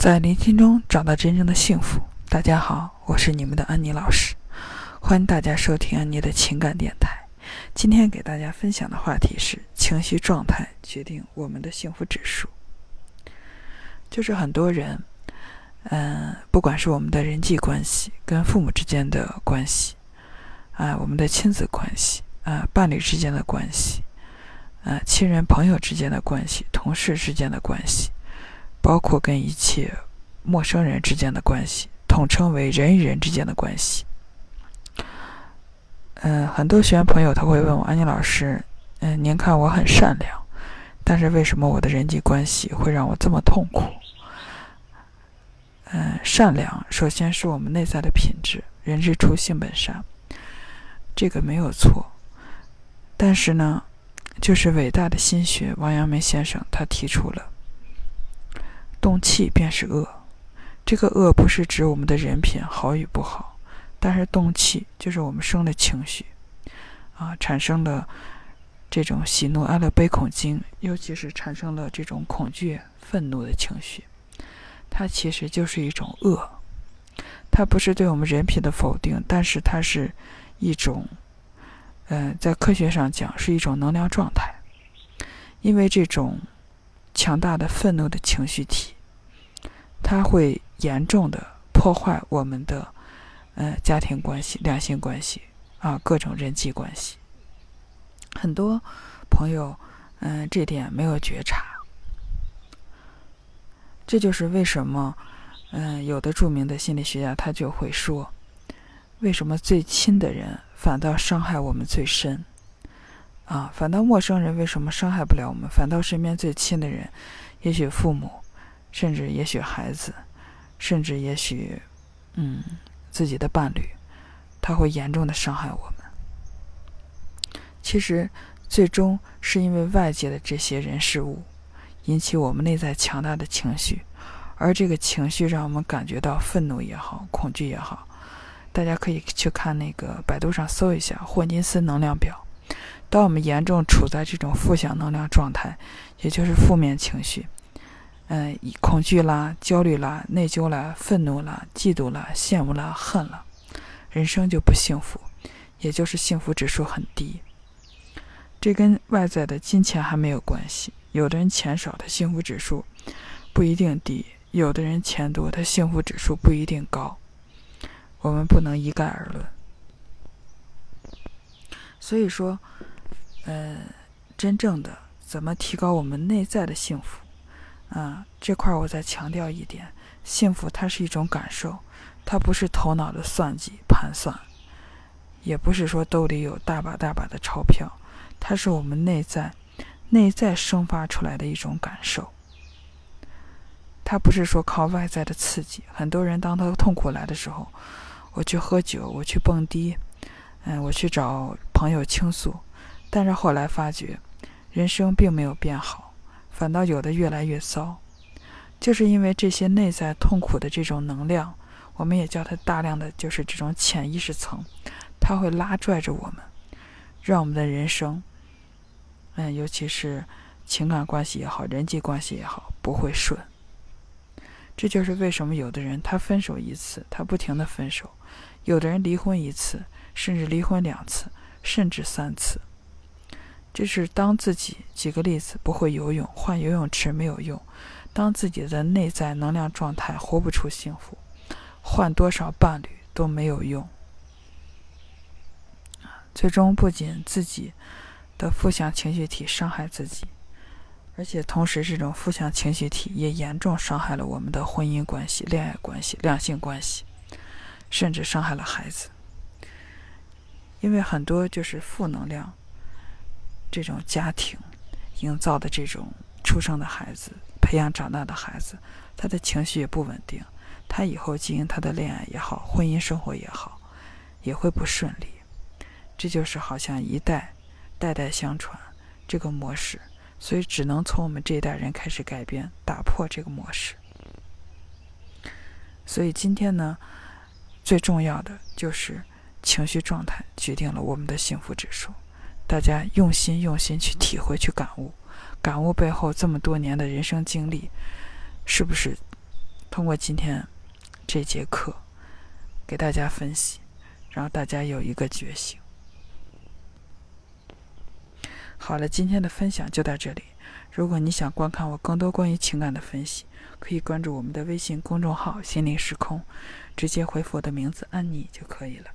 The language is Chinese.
在聆听中找到真正的幸福。大家好，我是你们的安妮老师，欢迎大家收听安妮的情感电台。今天给大家分享的话题是：情绪状态决定我们的幸福指数。就是很多人，嗯，不管是我们的人际关系、跟父母之间的关系，啊，我们的亲子关系，啊，伴侣之间的关系，啊，亲人朋友之间的关系，同事之间的关系。包括跟一切陌生人之间的关系，统称为人与人之间的关系。嗯，很多学员朋友他会问我，安妮老师，嗯，您看我很善良，但是为什么我的人际关系会让我这么痛苦？嗯，善良首先是我们内在的品质，人之初性本善，这个没有错。但是呢，就是伟大的心学王阳明先生他提出了。动气便是恶，这个恶不是指我们的人品好与不好，但是动气就是我们生的情绪，啊，产生了这种喜怒哀乐悲恐惊，尤其是产生了这种恐惧、愤怒的情绪，它其实就是一种恶，它不是对我们人品的否定，但是它是一种，呃，在科学上讲是一种能量状态，因为这种。强大的愤怒的情绪体，它会严重的破坏我们的呃家庭关系、两性关系啊，各种人际关系。很多朋友嗯这点没有觉察，这就是为什么嗯有的著名的心理学家他就会说，为什么最亲的人反倒伤害我们最深。啊，反倒陌生人为什么伤害不了我们？反倒身边最亲的人，也许父母，甚至也许孩子，甚至也许，嗯，自己的伴侣，他会严重的伤害我们。其实，最终是因为外界的这些人事物，引起我们内在强大的情绪，而这个情绪让我们感觉到愤怒也好，恐惧也好。大家可以去看那个百度上搜一下霍金斯能量表。当我们严重处在这种负向能量状态，也就是负面情绪，嗯，恐惧啦、焦虑啦、内疚啦、愤怒啦、嫉妒啦、羡慕啦、恨了，人生就不幸福，也就是幸福指数很低。这跟外在的金钱还没有关系。有的人钱少，他幸福指数不一定低；有的人钱多，他幸福指数不一定高。我们不能一概而论。所以说。呃，真正的怎么提高我们内在的幸福啊？这块我再强调一点：幸福它是一种感受，它不是头脑的算计盘算，也不是说兜里有大把大把的钞票，它是我们内在内在生发出来的一种感受。它不是说靠外在的刺激。很多人当他痛苦来的时候，我去喝酒，我去蹦迪，嗯，我去找朋友倾诉。但是后来发觉，人生并没有变好，反倒有的越来越糟，就是因为这些内在痛苦的这种能量，我们也叫它大量的就是这种潜意识层，它会拉拽着我们，让我们的人生，嗯，尤其是情感关系也好，人际关系也好，不会顺。这就是为什么有的人他分手一次，他不停的分手；有的人离婚一次，甚至离婚两次，甚至三次。就是当自己举个例子不会游泳，换游泳池没有用；当自己的内在能量状态活不出幸福，换多少伴侣都没有用。最终不仅自己的负向情绪体伤害自己，而且同时这种负向情绪体也严重伤害了我们的婚姻关系、恋爱关系、两性关系，甚至伤害了孩子。因为很多就是负能量。这种家庭营造的这种出生的孩子，培养长大的孩子，他的情绪也不稳定，他以后经营他的恋爱也好，婚姻生活也好，也会不顺利。这就是好像一代代代相传这个模式，所以只能从我们这一代人开始改变，打破这个模式。所以今天呢，最重要的就是情绪状态决定了我们的幸福指数。大家用心用心去体会去感悟，感悟背后这么多年的人生经历，是不是通过今天这节课给大家分析，让大家有一个觉醒。好了，今天的分享就到这里。如果你想观看我更多关于情感的分析，可以关注我们的微信公众号“心灵时空”，直接回复我的名字“安妮”就可以了。